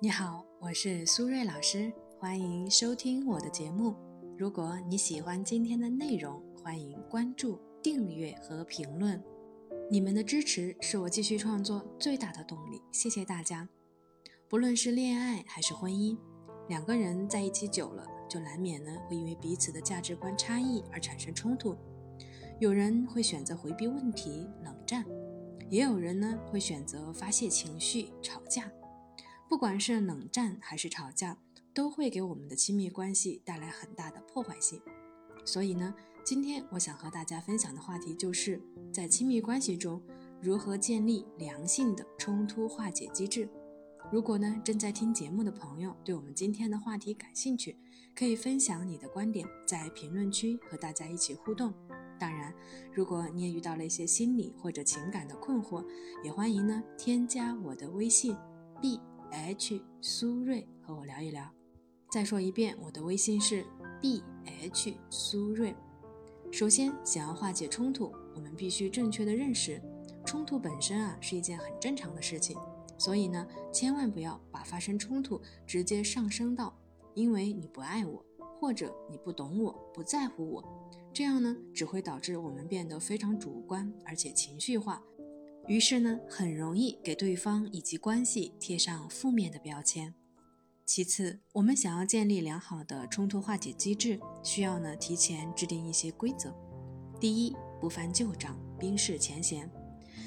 你好，我是苏瑞老师，欢迎收听我的节目。如果你喜欢今天的内容，欢迎关注、订阅和评论。你们的支持是我继续创作最大的动力，谢谢大家。不论是恋爱还是婚姻，两个人在一起久了，就难免呢会因为彼此的价值观差异而产生冲突。有人会选择回避问题、冷战，也有人呢会选择发泄情绪、吵架。不管是冷战还是吵架，都会给我们的亲密关系带来很大的破坏性。所以呢，今天我想和大家分享的话题就是在亲密关系中如何建立良性的冲突化解机制。如果呢正在听节目的朋友对我们今天的话题感兴趣，可以分享你的观点，在评论区和大家一起互动。当然，如果你也遇到了一些心理或者情感的困惑，也欢迎呢添加我的微信 b。H 苏瑞和我聊一聊。再说一遍，我的微信是 b h 苏瑞。首先，想要化解冲突，我们必须正确的认识，冲突本身啊是一件很正常的事情。所以呢，千万不要把发生冲突直接上升到因为你不爱我，或者你不懂我，不在乎我，这样呢只会导致我们变得非常主观，而且情绪化。于是呢，很容易给对方以及关系贴上负面的标签。其次，我们想要建立良好的冲突化解机制，需要呢提前制定一些规则。第一，不翻旧账，冰释前嫌。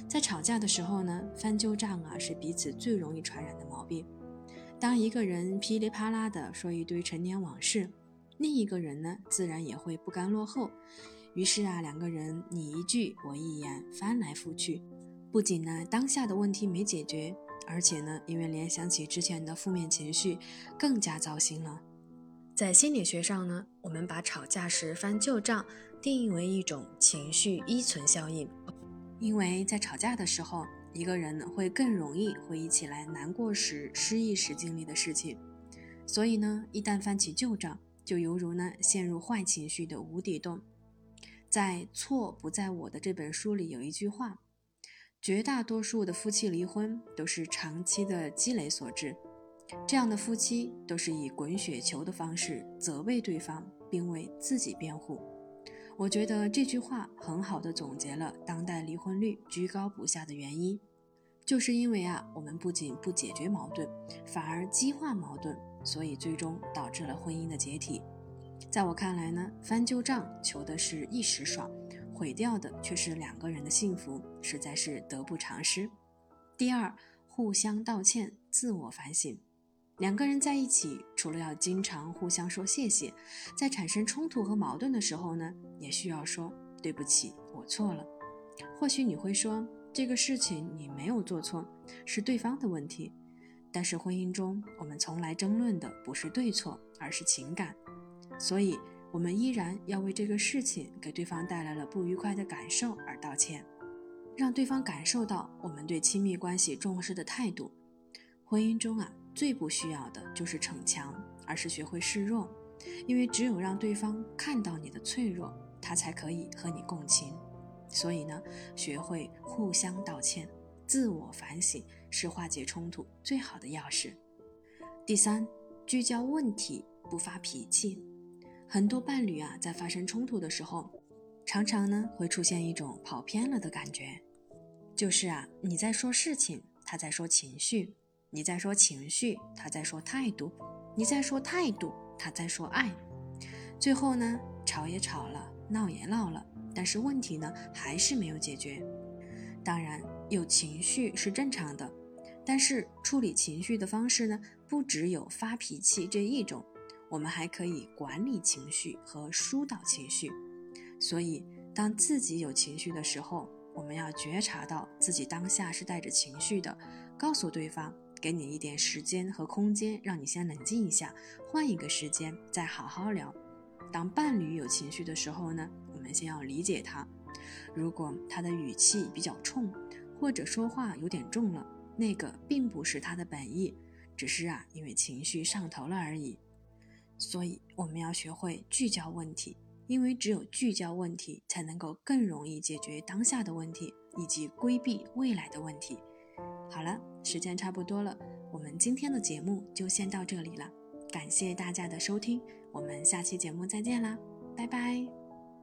在吵架的时候呢，翻旧账啊是彼此最容易传染的毛病。当一个人噼里啪啦的说一堆陈年往事，另一个人呢自然也会不甘落后。于是啊，两个人你一句我一言，翻来覆去。不仅呢当下的问题没解决，而且呢因为联想起之前的负面情绪，更加糟心了。在心理学上呢，我们把吵架时翻旧账定义为一种情绪依存效应，因为在吵架的时候，一个人会更容易回忆起来难过时、失意时经历的事情，所以呢，一旦翻起旧账，就犹如呢陷入坏情绪的无底洞。在《错不在我》的这本书里有一句话。绝大多数的夫妻离婚都是长期的积累所致，这样的夫妻都是以滚雪球的方式责备对方，并为自己辩护。我觉得这句话很好的总结了当代离婚率居高不下的原因，就是因为啊，我们不仅不解决矛盾，反而激化矛盾，所以最终导致了婚姻的解体。在我看来呢，翻旧账求的是一时爽。毁掉的却是两个人的幸福，实在是得不偿失。第二，互相道歉，自我反省。两个人在一起，除了要经常互相说谢谢，在产生冲突和矛盾的时候呢，也需要说对不起，我错了。或许你会说，这个事情你没有做错，是对方的问题。但是婚姻中，我们从来争论的不是对错，而是情感。所以。我们依然要为这个事情给对方带来了不愉快的感受而道歉，让对方感受到我们对亲密关系重视的态度。婚姻中啊，最不需要的就是逞强，而是学会示弱，因为只有让对方看到你的脆弱，他才可以和你共情。所以呢，学会互相道歉、自我反省是化解冲突最好的钥匙。第三，聚焦问题，不发脾气。很多伴侣啊，在发生冲突的时候，常常呢会出现一种跑偏了的感觉，就是啊，你在说事情，他在说情绪；你在说情绪，他在说态度；你在说态度，他在说爱。最后呢，吵也吵了，闹也闹了，但是问题呢还是没有解决。当然，有情绪是正常的，但是处理情绪的方式呢，不只有发脾气这一种。我们还可以管理情绪和疏导情绪，所以当自己有情绪的时候，我们要觉察到自己当下是带着情绪的，告诉对方，给你一点时间和空间，让你先冷静一下，换一个时间再好好聊。当伴侣有情绪的时候呢，我们先要理解他，如果他的语气比较冲，或者说话有点重了，那个并不是他的本意，只是啊，因为情绪上头了而已。所以我们要学会聚焦问题，因为只有聚焦问题，才能够更容易解决当下的问题，以及规避未来的问题。好了，时间差不多了，我们今天的节目就先到这里了，感谢大家的收听，我们下期节目再见啦，拜拜。